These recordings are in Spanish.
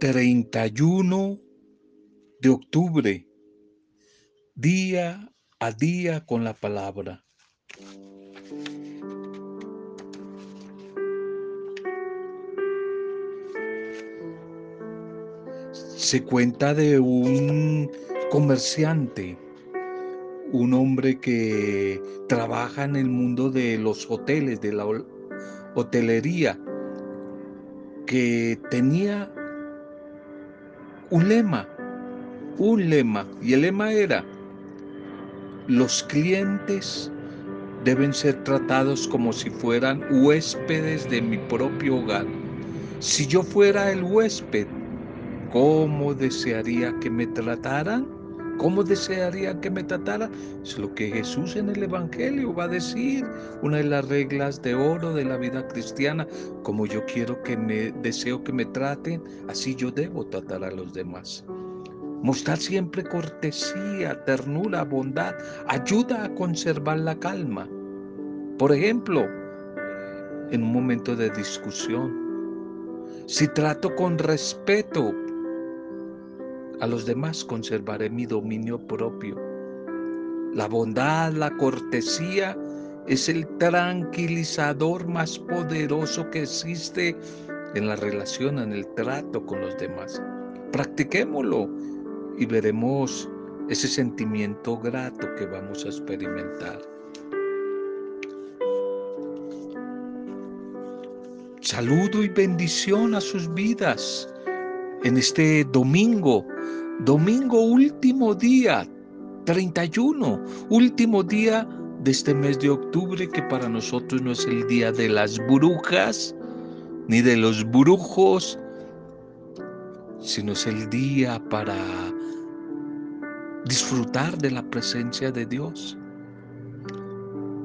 31 de octubre, día a día con la palabra. Se cuenta de un comerciante, un hombre que trabaja en el mundo de los hoteles, de la hotelería, que tenía un lema, un lema, y el lema era, los clientes deben ser tratados como si fueran huéspedes de mi propio hogar. Si yo fuera el huésped, ¿cómo desearía que me trataran? ¿Cómo desearía que me trataran? Es lo que Jesús en el Evangelio va a decir, una de las reglas de oro de la vida cristiana, como yo quiero que me deseo que me traten, así yo debo tratar a los demás. Mostrar siempre cortesía, ternura, bondad, ayuda a conservar la calma. Por ejemplo, en un momento de discusión, si trato con respeto a los demás, conservaré mi dominio propio. La bondad, la cortesía es el tranquilizador más poderoso que existe en la relación, en el trato con los demás. Practiquémoslo y veremos ese sentimiento grato que vamos a experimentar. Saludo y bendición a sus vidas en este domingo, domingo último día, 31, último día de este mes de octubre que para nosotros no es el día de las brujas ni de los brujos, sino es el día para disfrutar de la presencia de Dios.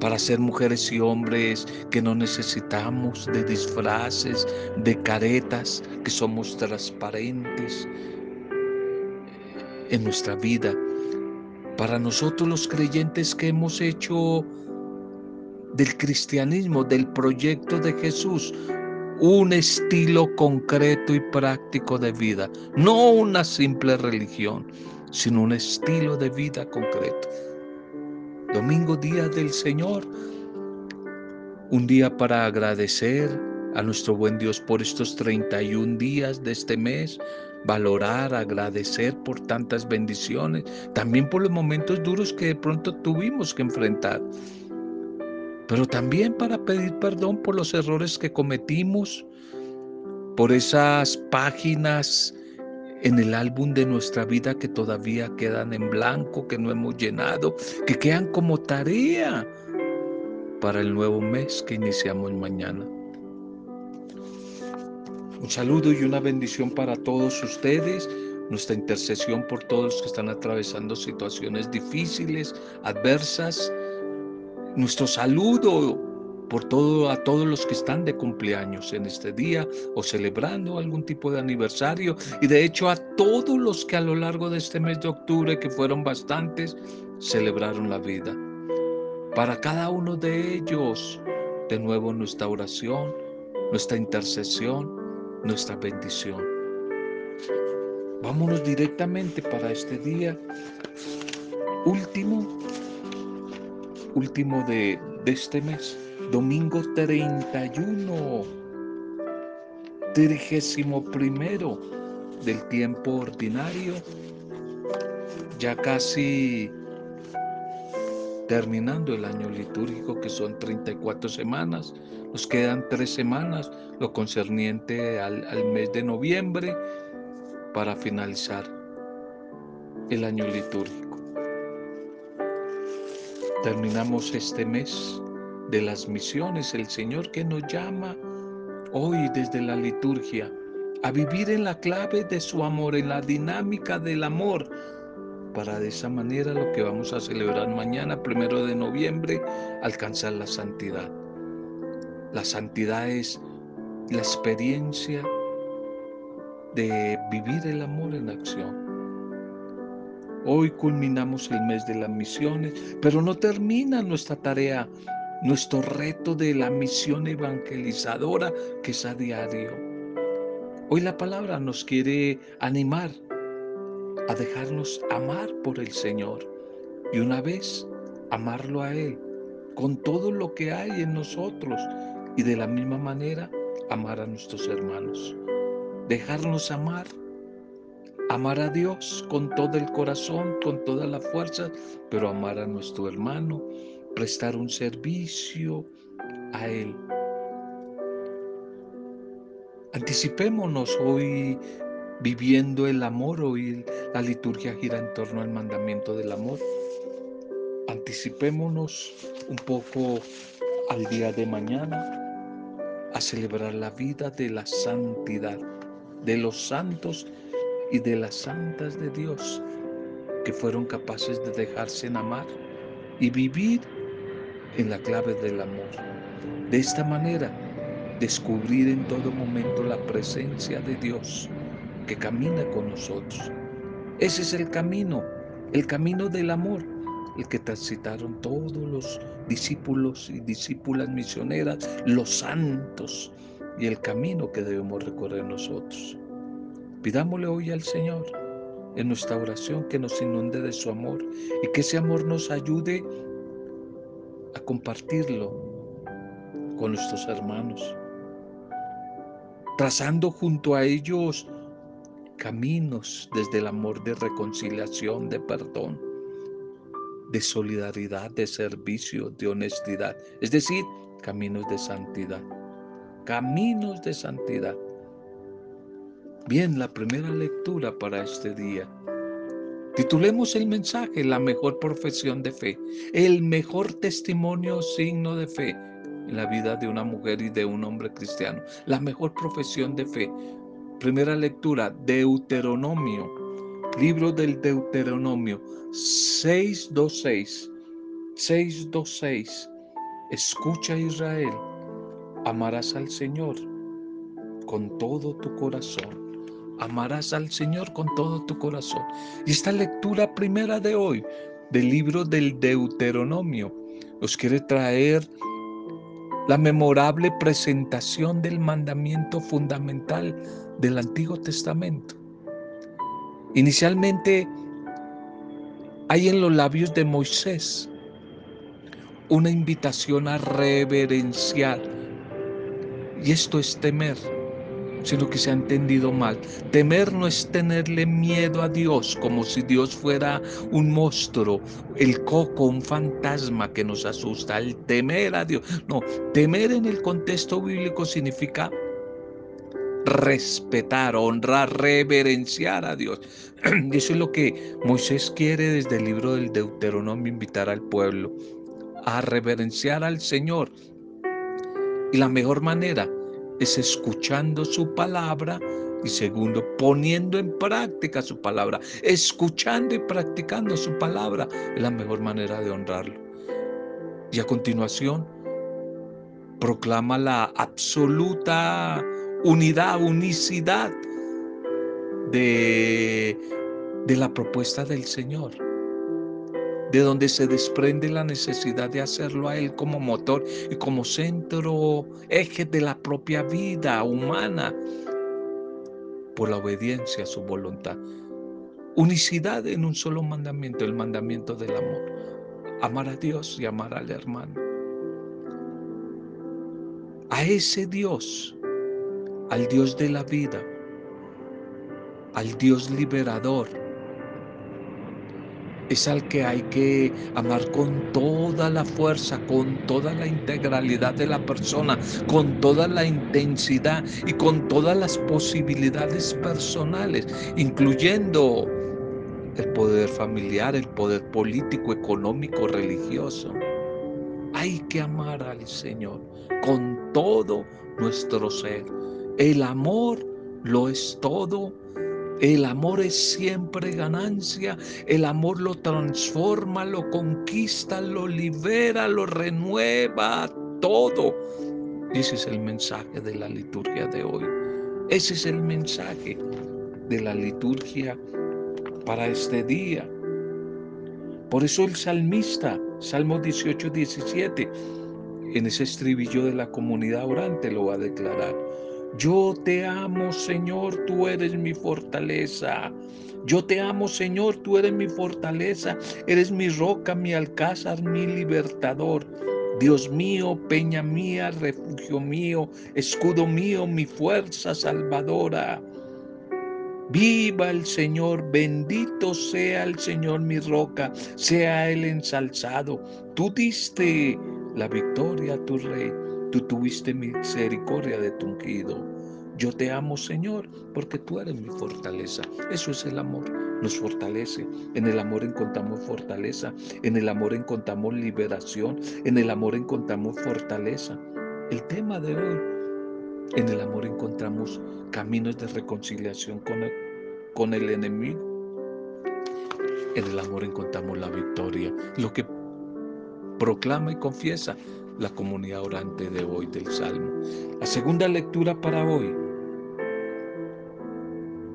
Para ser mujeres y hombres que no necesitamos de disfraces, de caretas, que somos transparentes en nuestra vida. Para nosotros los creyentes que hemos hecho del cristianismo, del proyecto de Jesús, un estilo concreto y práctico de vida, no una simple religión, sino un estilo de vida concreto. Domingo, día del Señor, un día para agradecer a nuestro buen Dios por estos 31 días de este mes, valorar, agradecer por tantas bendiciones, también por los momentos duros que de pronto tuvimos que enfrentar, pero también para pedir perdón por los errores que cometimos, por esas páginas en el álbum de nuestra vida que todavía quedan en blanco, que no hemos llenado, que quedan como tarea para el nuevo mes que iniciamos mañana. Un saludo y una bendición para todos ustedes, nuestra intercesión por todos los que están atravesando situaciones difíciles, adversas, nuestro saludo por todo a todos los que están de cumpleaños en este día o celebrando algún tipo de aniversario y de hecho a todos los que a lo largo de este mes de octubre que fueron bastantes celebraron la vida. Para cada uno de ellos, de nuevo nuestra oración, nuestra intercesión, nuestra bendición. Vámonos directamente para este día último, último de, de este mes domingo 31, trigésimo primero del tiempo ordinario, ya casi terminando el año litúrgico que son 34 semanas, nos quedan tres semanas, lo concerniente al, al mes de noviembre para finalizar el año litúrgico. Terminamos este mes de las misiones, el Señor que nos llama hoy desde la liturgia a vivir en la clave de su amor, en la dinámica del amor, para de esa manera lo que vamos a celebrar mañana, primero de noviembre, alcanzar la santidad. La santidad es la experiencia de vivir el amor en acción. Hoy culminamos el mes de las misiones, pero no termina nuestra tarea nuestro reto de la misión evangelizadora que es a diario. Hoy la palabra nos quiere animar a dejarnos amar por el Señor y una vez amarlo a Él con todo lo que hay en nosotros y de la misma manera amar a nuestros hermanos. Dejarnos amar, amar a Dios con todo el corazón, con toda la fuerza, pero amar a nuestro hermano, prestar un servicio a Él. Anticipémonos hoy viviendo el amor, hoy la liturgia gira en torno al mandamiento del amor. Anticipémonos un poco al día de mañana a celebrar la vida de la santidad, de los santos y de las santas de Dios que fueron capaces de dejarse amar y vivir en la clave del amor. De esta manera, descubrir en todo momento la presencia de Dios que camina con nosotros. Ese es el camino, el camino del amor, el que transitaron todos los discípulos y discípulas misioneras, los santos, y el camino que debemos recorrer nosotros. Pidámosle hoy al Señor en nuestra oración que nos inunde de su amor y que ese amor nos ayude a compartirlo con nuestros hermanos, trazando junto a ellos caminos desde el amor de reconciliación, de perdón, de solidaridad, de servicio, de honestidad, es decir, caminos de santidad, caminos de santidad. Bien, la primera lectura para este día. Titulemos el mensaje La mejor profesión de fe, el mejor testimonio signo de fe en la vida de una mujer y de un hombre cristiano, la mejor profesión de fe. Primera lectura, Deuteronomio, libro del Deuteronomio 626. 626. Escucha Israel, amarás al Señor con todo tu corazón amarás al Señor con todo tu corazón. Y esta lectura primera de hoy del libro del Deuteronomio nos quiere traer la memorable presentación del mandamiento fundamental del Antiguo Testamento. Inicialmente hay en los labios de Moisés una invitación a reverenciar, y esto es temer sino que se ha entendido mal. Temer no es tenerle miedo a Dios como si Dios fuera un monstruo, el coco, un fantasma que nos asusta. El temer a Dios. No, temer en el contexto bíblico significa respetar, honrar, reverenciar a Dios. Y eso es lo que Moisés quiere desde el libro del Deuteronomio invitar al pueblo a reverenciar al Señor. Y la mejor manera es escuchando su palabra y segundo, poniendo en práctica su palabra, escuchando y practicando su palabra es la mejor manera de honrarlo. Y a continuación, proclama la absoluta unidad, unicidad de, de la propuesta del Señor de donde se desprende la necesidad de hacerlo a Él como motor y como centro, eje de la propia vida humana, por la obediencia a su voluntad. Unicidad en un solo mandamiento, el mandamiento del amor. Amar a Dios y amar al hermano. A ese Dios, al Dios de la vida, al Dios liberador, es al que hay que amar con toda la fuerza, con toda la integralidad de la persona, con toda la intensidad y con todas las posibilidades personales, incluyendo el poder familiar, el poder político, económico, religioso. Hay que amar al Señor con todo nuestro ser. El amor lo es todo el amor es siempre ganancia, el amor lo transforma, lo conquista, lo libera, lo renueva, todo. Ese es el mensaje de la liturgia de hoy. Ese es el mensaje de la liturgia para este día. Por eso el salmista, Salmo 18, 17, en ese estribillo de la comunidad orante lo va a declarar. Yo te amo, Señor, tú eres mi fortaleza. Yo te amo, Señor, tú eres mi fortaleza, eres mi roca, mi alcázar, mi libertador. Dios mío, peña mía, refugio mío, escudo mío, mi fuerza salvadora. Viva el Señor, bendito sea el Señor mi roca, sea Él ensalzado. Tú diste la victoria a tu rey, tú tuviste misericordia de tu ungido. Yo te amo, Señor, porque tú eres mi fortaleza. Eso es el amor, nos fortalece. En el amor encontramos fortaleza, en el amor encontramos liberación, en el amor encontramos fortaleza. El tema de hoy, en el amor encontramos caminos de reconciliación con con el enemigo. En el amor encontramos la victoria, lo que proclama y confiesa la comunidad orante de hoy del Salmo. La segunda lectura para hoy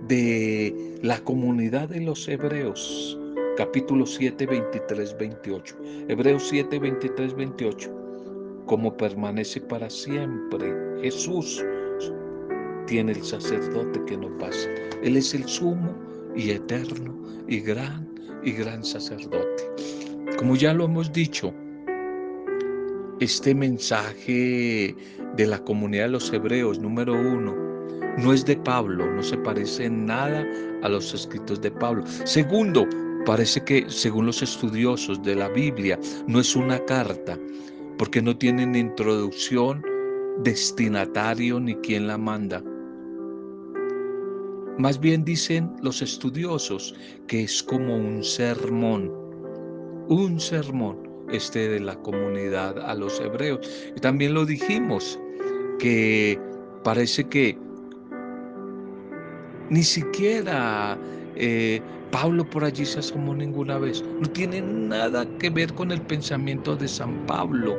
de la comunidad de los hebreos, capítulo 7, 23, 28. Hebreos 7, 23, 28. Como permanece para siempre Jesús, tiene el sacerdote que no pasa. Él es el sumo y eterno y gran y gran sacerdote. Como ya lo hemos dicho, este mensaje de la comunidad de los hebreos, número uno, no es de Pablo, no se parece en nada a los escritos de Pablo. Segundo, parece que según los estudiosos de la Biblia, no es una carta, porque no tienen introducción, destinatario ni quien la manda. Más bien dicen los estudiosos que es como un sermón, un sermón este de la comunidad a los hebreos. Y también lo dijimos, que parece que ni siquiera eh, Pablo por allí se asomó ninguna vez. No tiene nada que ver con el pensamiento de San Pablo.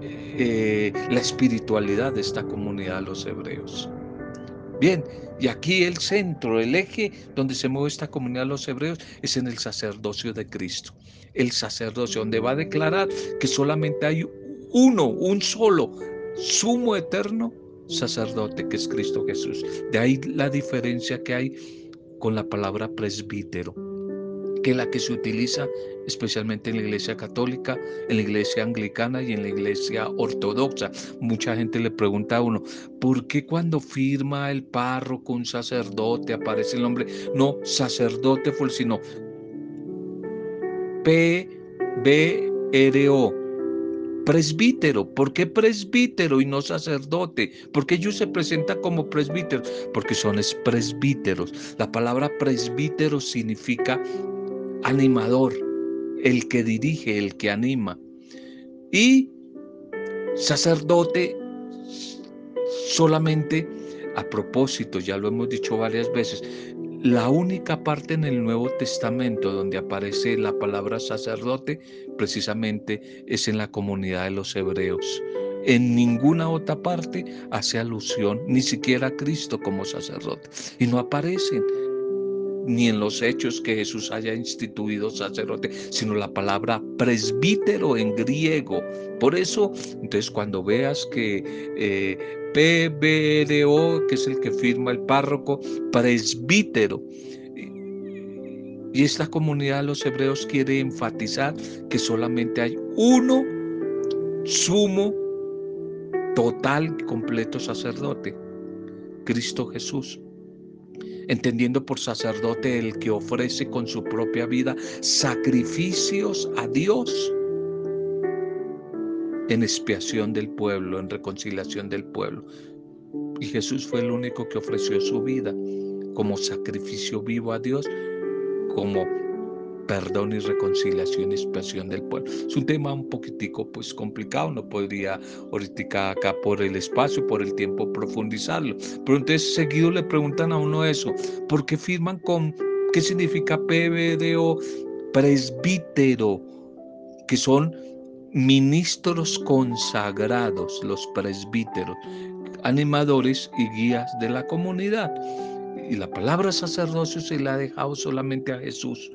Eh, la espiritualidad de esta comunidad los hebreos. Bien, y aquí el centro, el eje donde se mueve esta comunidad de los hebreos es en el sacerdocio de Cristo. El sacerdocio, donde va a declarar que solamente hay uno, un solo, sumo eterno sacerdote, que es Cristo Jesús. De ahí la diferencia que hay con la palabra presbítero que la que se utiliza especialmente en la iglesia católica, en la iglesia anglicana y en la iglesia ortodoxa. Mucha gente le pregunta a uno, ¿por qué cuando firma el párroco un sacerdote aparece el nombre? No, sacerdote fue sino P B R O presbítero. ¿Por qué presbítero y no sacerdote? Porque ellos se presentan como presbíteros, porque son presbíteros. La palabra presbítero significa animador, el que dirige, el que anima. Y sacerdote solamente a propósito, ya lo hemos dicho varias veces, la única parte en el Nuevo Testamento donde aparece la palabra sacerdote precisamente es en la comunidad de los hebreos. En ninguna otra parte hace alusión ni siquiera a Cristo como sacerdote. Y no aparecen ni en los hechos que Jesús haya instituido sacerdote, sino la palabra presbítero en griego. Por eso, entonces cuando veas que eh, PBRO, que es el que firma el párroco, presbítero, y esta comunidad de los hebreos quiere enfatizar que solamente hay uno sumo, total, completo sacerdote, Cristo Jesús entendiendo por sacerdote el que ofrece con su propia vida sacrificios a Dios en expiación del pueblo, en reconciliación del pueblo. Y Jesús fue el único que ofreció su vida como sacrificio vivo a Dios, como perdón y reconciliación y expiación del pueblo. Es un tema un poquitico pues complicado, no podría ahorita acá por el espacio, por el tiempo profundizarlo. Pero entonces seguido le preguntan a uno eso, ¿por qué firman con qué significa PBDO? Presbítero, que son ministros consagrados, los presbíteros, animadores y guías de la comunidad. Y la palabra sacerdocio se la ha dejado solamente a Jesús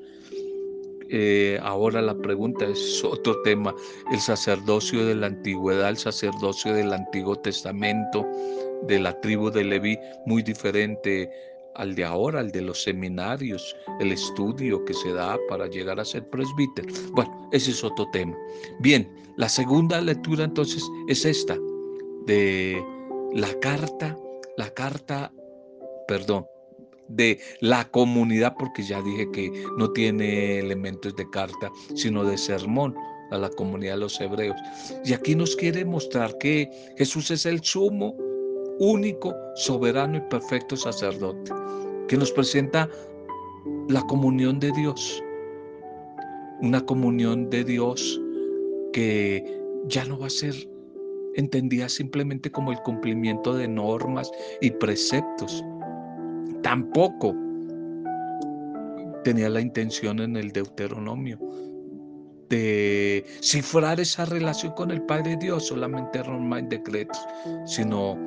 Eh, ahora la pregunta es otro tema, el sacerdocio de la antigüedad, el sacerdocio del Antiguo Testamento, de la tribu de Leví, muy diferente al de ahora, al de los seminarios, el estudio que se da para llegar a ser presbítero. Bueno, ese es otro tema. Bien, la segunda lectura entonces es esta, de la carta, la carta, perdón, de la comunidad, porque ya dije que no tiene elementos de carta, sino de sermón a la comunidad de los hebreos. Y aquí nos quiere mostrar que Jesús es el sumo, único, soberano y perfecto sacerdote, que nos presenta la comunión de Dios, una comunión de Dios que ya no va a ser entendida simplemente como el cumplimiento de normas y preceptos, Tampoco tenía la intención en el Deuteronomio de cifrar esa relación con el Padre Dios, solamente en decretos, sino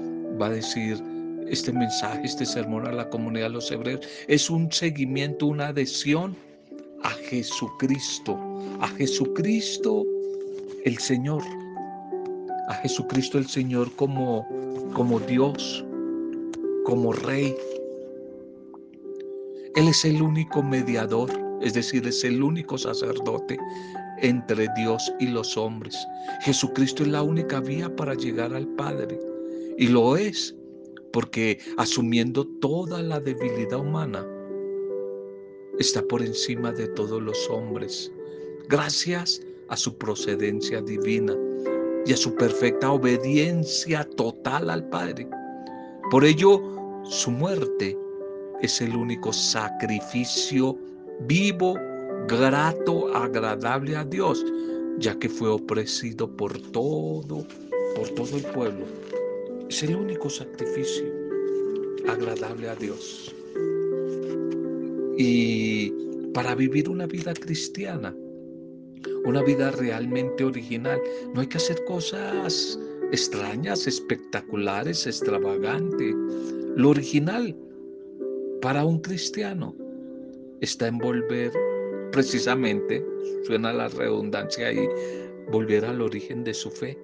va a decir este mensaje, este sermón a la comunidad de los hebreos, es un seguimiento, una adhesión a Jesucristo, a Jesucristo el Señor, a Jesucristo el Señor como, como Dios, como Rey, él es el único mediador, es decir, es el único sacerdote entre Dios y los hombres. Jesucristo es la única vía para llegar al Padre. Y lo es porque asumiendo toda la debilidad humana, está por encima de todos los hombres, gracias a su procedencia divina y a su perfecta obediencia total al Padre. Por ello, su muerte es el único sacrificio vivo, grato, agradable a Dios, ya que fue ofrecido por todo, por todo el pueblo. Es el único sacrificio agradable a Dios. Y para vivir una vida cristiana, una vida realmente original, no hay que hacer cosas extrañas, espectaculares, extravagantes. Lo original para un cristiano está en volver precisamente, suena la redundancia ahí, volver al origen de su fe.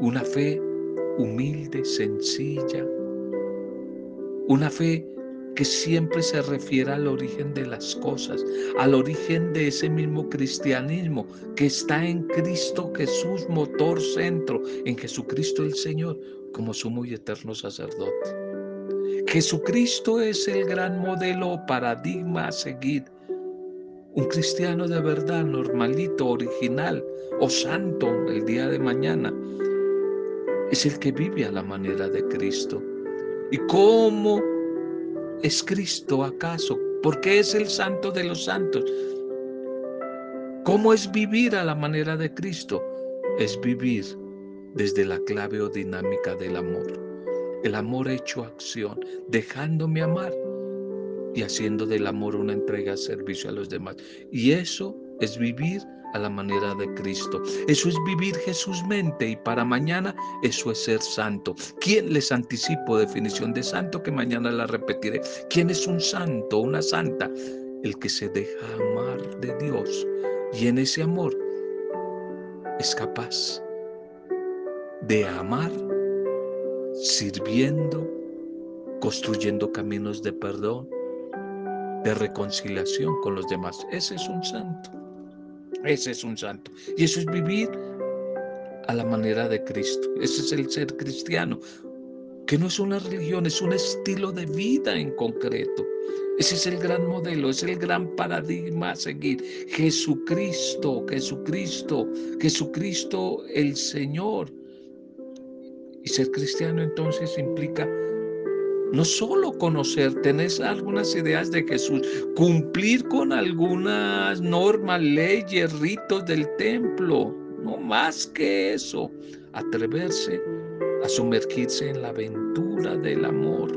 Una fe humilde, sencilla, una fe que siempre se refiere al origen de las cosas, al origen de ese mismo cristianismo que está en Cristo Jesús, motor centro, en Jesucristo el Señor, como sumo y eterno sacerdote. Jesucristo es el gran modelo paradigma a seguir. Un cristiano de verdad, normalito, original o santo el día de mañana, es el que vive a la manera de Cristo. ¿Y cómo es Cristo acaso? ¿Por qué es el santo de los santos? ¿Cómo es vivir a la manera de Cristo? Es vivir desde la clave o dinámica del amor el amor hecho acción, dejándome amar y haciendo del amor una entrega servicio a los demás. Y eso es vivir a la manera de Cristo. Eso es vivir Jesús mente y para mañana eso es ser santo. ¿Quién les anticipo definición de santo que mañana la repetiré? ¿Quién es un santo, una santa? El que se deja amar de Dios y en ese amor es capaz de amar sirviendo, construyendo caminos de perdón, de reconciliación con los demás. Ese es un santo. Ese es un santo. Y eso es vivir a la manera de Cristo. Ese es el ser cristiano, que no es una religión, es un estilo de vida en concreto. Ese es el gran modelo, es el gran paradigma a seguir. Jesucristo, Jesucristo, Jesucristo el Señor y ser cristiano entonces implica no solo conocer, tener algunas ideas de Jesús, cumplir con algunas normas, leyes, ritos del templo, no más que eso, atreverse a sumergirse en la aventura del amor,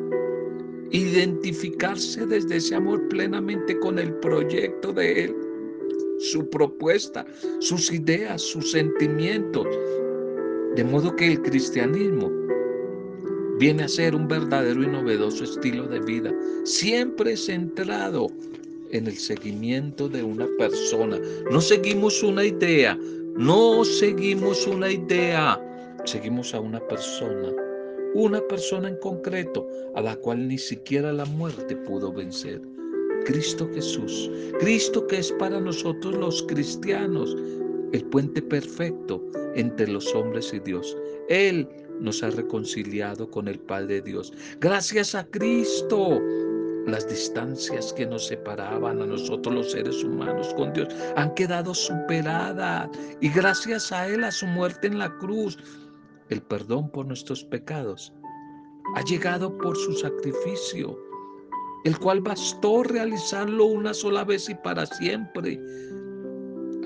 identificarse desde ese amor plenamente con el proyecto de Él, su propuesta, sus ideas, sus sentimientos, de modo que el cristianismo viene a ser un verdadero y novedoso estilo de vida, siempre centrado en el seguimiento de una persona. No seguimos una idea, no seguimos una idea, seguimos a una persona, una persona en concreto a la cual ni siquiera la muerte pudo vencer. Cristo Jesús, Cristo que es para nosotros los cristianos el puente perfecto entre los hombres y Dios. Él nos ha reconciliado con el Padre Dios. Gracias a Cristo, las distancias que nos separaban a nosotros los seres humanos con Dios han quedado superadas. Y gracias a Él, a su muerte en la cruz, el perdón por nuestros pecados ha llegado por su sacrificio, el cual bastó realizarlo una sola vez y para siempre,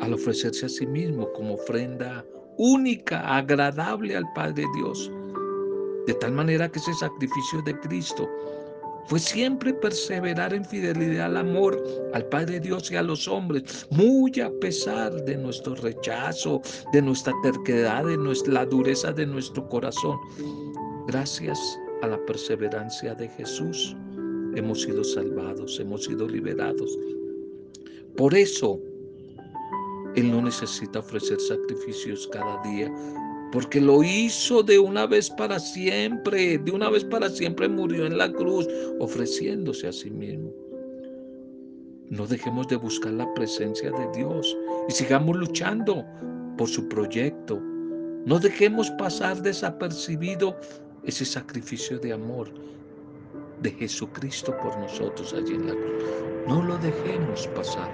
al ofrecerse a sí mismo como ofrenda única, agradable al Padre Dios. De tal manera que ese sacrificio de Cristo fue siempre perseverar en fidelidad al amor, al Padre Dios y a los hombres, muy a pesar de nuestro rechazo, de nuestra terquedad, de nuestra, la dureza de nuestro corazón. Gracias a la perseverancia de Jesús hemos sido salvados, hemos sido liberados. Por eso, Él no necesita ofrecer sacrificios cada día, porque lo hizo de una vez para siempre, de una vez para siempre murió en la cruz, ofreciéndose a sí mismo. No dejemos de buscar la presencia de Dios y sigamos luchando por su proyecto. No dejemos pasar desapercibido ese sacrificio de amor de Jesucristo por nosotros allí en la cruz. No lo dejemos pasar,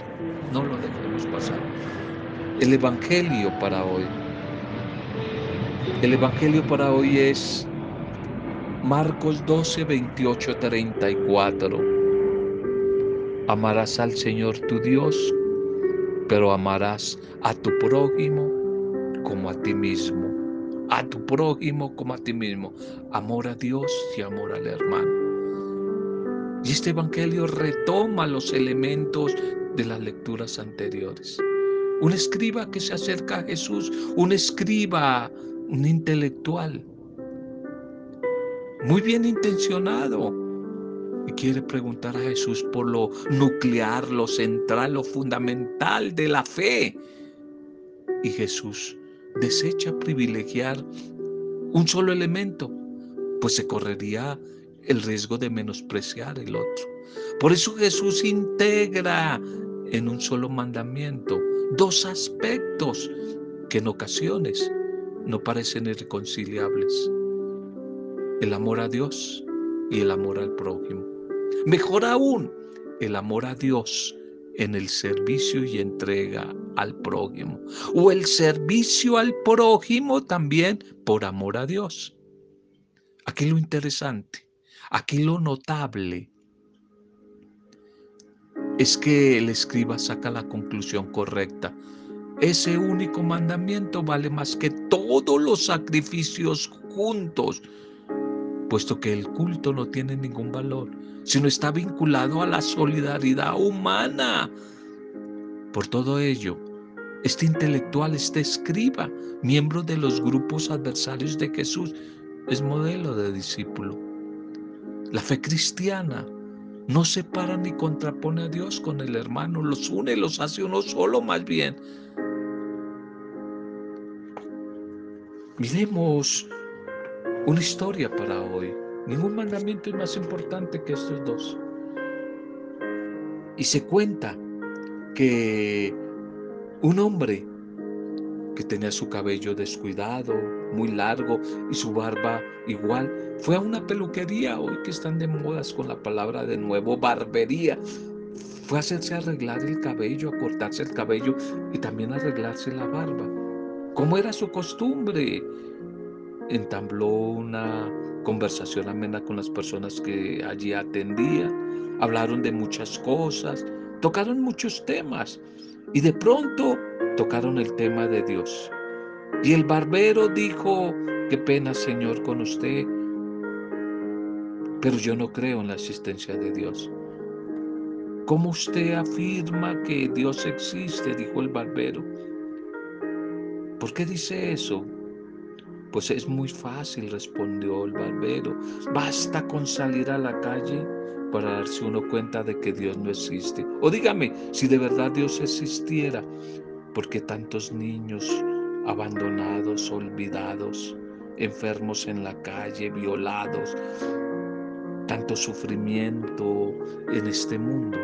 no lo dejemos pasar. El Evangelio para hoy el Evangelio para hoy es Marcos 12, 28, 34. Amarás al Señor tu Dios, pero amarás a tu prójimo como a ti mismo. A tu prójimo como a ti mismo. Amor a Dios y amor al hermano. Y este Evangelio retoma los elementos de las lecturas anteriores. Un escriba que se acerca a Jesús, un escriba un intelectual, muy bien intencionado, y quiere preguntar a Jesús por lo nuclear, lo central, lo fundamental de la fe. Y Jesús desecha privilegiar un solo elemento, pues se correría el riesgo de menospreciar el otro. Por eso Jesús integra en un solo mandamiento dos aspectos que en ocasiones no parecen irreconciliables. El amor a Dios y el amor al prójimo. Mejor aún, el amor a Dios en el servicio y entrega al prójimo. O el servicio al prójimo también por amor a Dios. Aquí lo interesante, aquí lo notable es que el escriba saca la conclusión correcta ese único mandamiento vale más que todos los sacrificios juntos, puesto que el culto no tiene ningún valor, sino está vinculado a la solidaridad humana. Por todo ello, este intelectual, este escriba, miembro de los grupos adversarios de Jesús, es modelo de discípulo. La fe cristiana no separa ni contrapone a Dios con el hermano, los une, los hace uno solo más bien. Miremos una historia para hoy. Ningún mandamiento es más importante que estos dos. Y se cuenta que un hombre que tenía su cabello descuidado, muy largo y su barba igual, fue a una peluquería, hoy que están de modas con la palabra de nuevo, barbería. Fue a hacerse arreglar el cabello, a cortarse el cabello y también arreglarse la barba como era su costumbre. Entabló una conversación amena con las personas que allí atendía. Hablaron de muchas cosas, tocaron muchos temas y de pronto tocaron el tema de Dios. Y el barbero dijo, qué pena Señor con usted, pero yo no creo en la existencia de Dios. ¿Cómo usted afirma que Dios existe? dijo el barbero. ¿Por qué dice eso? Pues es muy fácil, respondió el barbero. Basta con salir a la calle para darse uno cuenta de que Dios no existe. O dígame, si de verdad Dios existiera, ¿por qué tantos niños abandonados, olvidados, enfermos en la calle, violados, tanto sufrimiento en este mundo?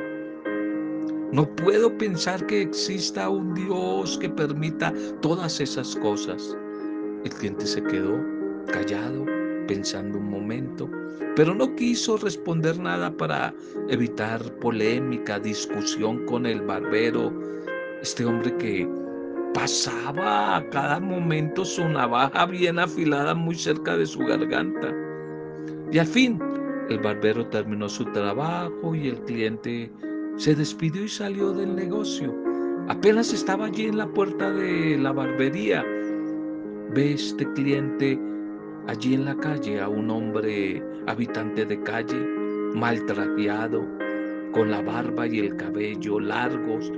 No puedo pensar que exista un Dios que permita todas esas cosas. El cliente se quedó callado, pensando un momento, pero no quiso responder nada para evitar polémica, discusión con el barbero, este hombre que pasaba a cada momento su navaja bien afilada muy cerca de su garganta. Y al fin, el barbero terminó su trabajo y el cliente se despidió y salió del negocio. Apenas estaba allí en la puerta de la barbería. Ve este cliente allí en la calle a un hombre habitante de calle, maltrajeado, con la barba y el cabello largos,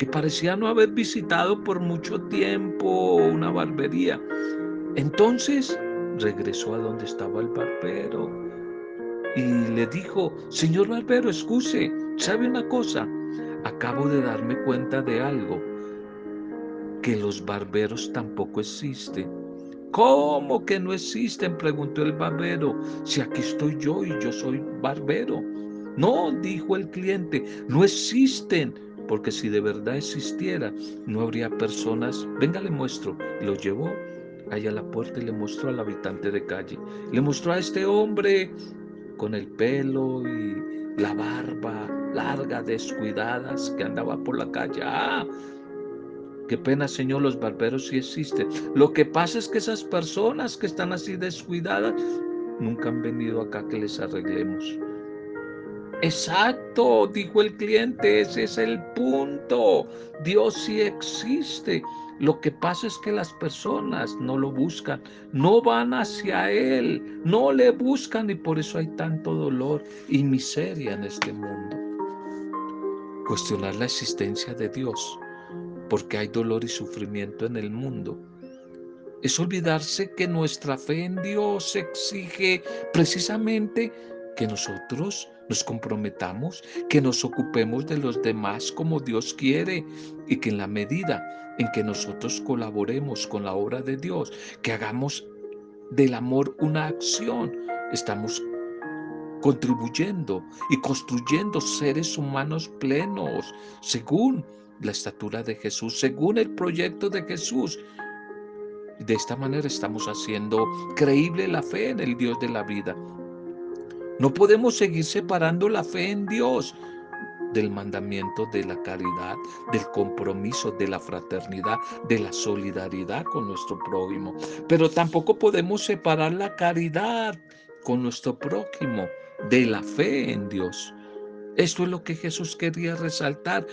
que parecía no haber visitado por mucho tiempo una barbería. Entonces regresó a donde estaba el barbero y le dijo, señor barbero, excuse, ¿Sabe una cosa? Acabo de darme cuenta de algo, que los barberos tampoco existen. ¿Cómo que no existen? preguntó el barbero. Si aquí estoy yo y yo soy barbero. No, dijo el cliente, no existen, porque si de verdad existiera, no habría personas. Venga, le muestro. Lo llevó allá a la puerta y le mostró al habitante de calle. Le mostró a este hombre con el pelo y la barba larga, descuidadas, que andaba por la calle. Ah, qué pena, Señor, los barberos sí existen. Lo que pasa es que esas personas que están así descuidadas nunca han venido acá que les arreglemos. Exacto, dijo el cliente, ese es el punto. Dios sí existe. Lo que pasa es que las personas no lo buscan, no van hacia Él, no le buscan y por eso hay tanto dolor y miseria en este mundo. Cuestionar la existencia de Dios, porque hay dolor y sufrimiento en el mundo, es olvidarse que nuestra fe en Dios exige precisamente que nosotros nos comprometamos, que nos ocupemos de los demás como Dios quiere y que en la medida en que nosotros colaboremos con la obra de Dios, que hagamos del amor una acción, estamos contribuyendo y construyendo seres humanos plenos según la estatura de Jesús, según el proyecto de Jesús. De esta manera estamos haciendo creíble la fe en el Dios de la vida. No podemos seguir separando la fe en Dios del mandamiento de la caridad, del compromiso, de la fraternidad, de la solidaridad con nuestro prójimo. Pero tampoco podemos separar la caridad con nuestro prójimo de la fe en Dios. Esto es lo que Jesús quería resaltar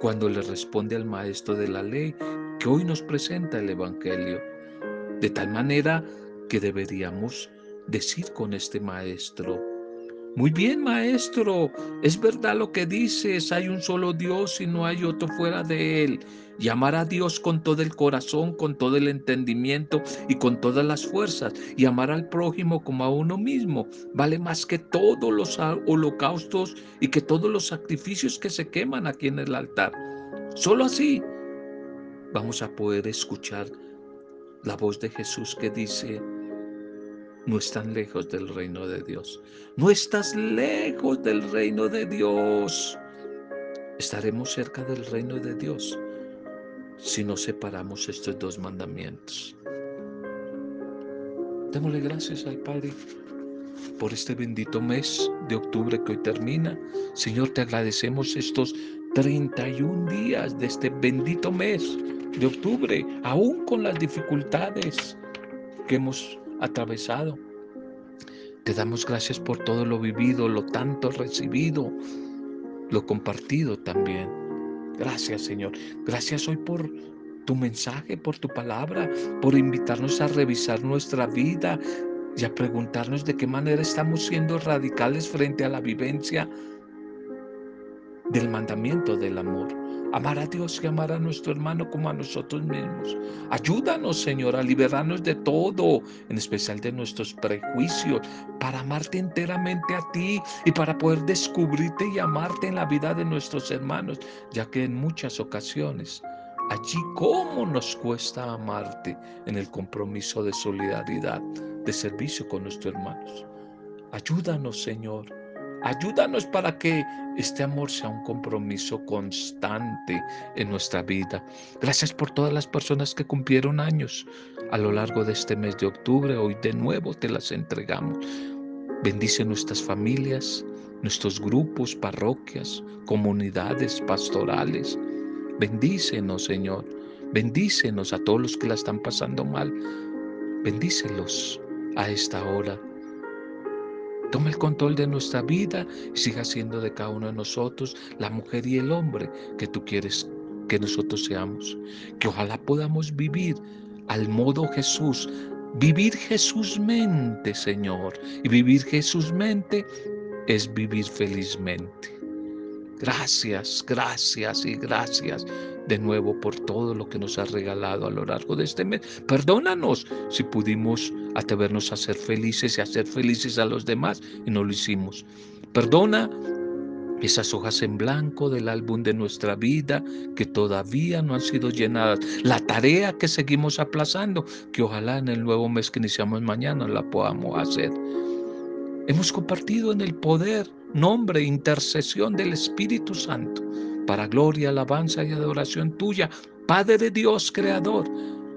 cuando le responde al maestro de la ley que hoy nos presenta el Evangelio. De tal manera que deberíamos decir con este maestro, muy bien, maestro, es verdad lo que dices, hay un solo Dios y no hay otro fuera de él. Llamar a Dios con todo el corazón, con todo el entendimiento y con todas las fuerzas, y amar al prójimo como a uno mismo, vale más que todos los holocaustos y que todos los sacrificios que se queman aquí en el altar. Solo así vamos a poder escuchar la voz de Jesús que dice, no están lejos del reino de Dios. No estás lejos del reino de Dios. Estaremos cerca del reino de Dios si no separamos estos dos mandamientos. Démosle gracias al Padre por este bendito mes de octubre que hoy termina. Señor, te agradecemos estos 31 días de este bendito mes de octubre, aún con las dificultades que hemos atravesado. Te damos gracias por todo lo vivido, lo tanto recibido, lo compartido también. Gracias Señor. Gracias hoy por tu mensaje, por tu palabra, por invitarnos a revisar nuestra vida y a preguntarnos de qué manera estamos siendo radicales frente a la vivencia del mandamiento del amor. Amar a Dios y amar a nuestro hermano como a nosotros mismos. Ayúdanos, Señor, a liberarnos de todo, en especial de nuestros prejuicios, para amarte enteramente a ti y para poder descubrirte y amarte en la vida de nuestros hermanos, ya que en muchas ocasiones allí cómo nos cuesta amarte en el compromiso de solidaridad, de servicio con nuestros hermanos. Ayúdanos, Señor. Ayúdanos para que este amor sea un compromiso constante en nuestra vida. Gracias por todas las personas que cumplieron años a lo largo de este mes de octubre. Hoy de nuevo te las entregamos. Bendice nuestras familias, nuestros grupos, parroquias, comunidades pastorales. Bendícenos, Señor. Bendícenos a todos los que la están pasando mal. Bendícelos a esta hora. Toma el control de nuestra vida y siga siendo de cada uno de nosotros la mujer y el hombre que tú quieres que nosotros seamos. Que ojalá podamos vivir al modo Jesús. Vivir Jesús mente, Señor. Y vivir Jesús mente es vivir felizmente. Gracias, gracias y gracias de nuevo por todo lo que nos has regalado a lo largo de este mes. Perdónanos si pudimos atrevernos a ser felices y hacer felices a los demás y no lo hicimos. Perdona esas hojas en blanco del álbum de nuestra vida que todavía no han sido llenadas, la tarea que seguimos aplazando, que ojalá en el nuevo mes que iniciamos mañana la podamos hacer. Hemos compartido en el poder, nombre, intercesión del Espíritu Santo, para gloria, alabanza y adoración tuya, Padre de Dios, Creador,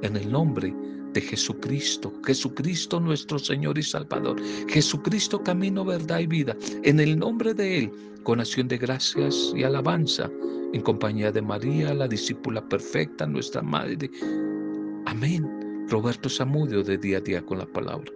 en el nombre de Jesucristo, Jesucristo nuestro Señor y Salvador, Jesucristo camino, verdad y vida, en el nombre de Él, con acción de gracias y alabanza, en compañía de María, la discípula perfecta, nuestra Madre. Amén. Roberto Zamudio de día a día con la palabra.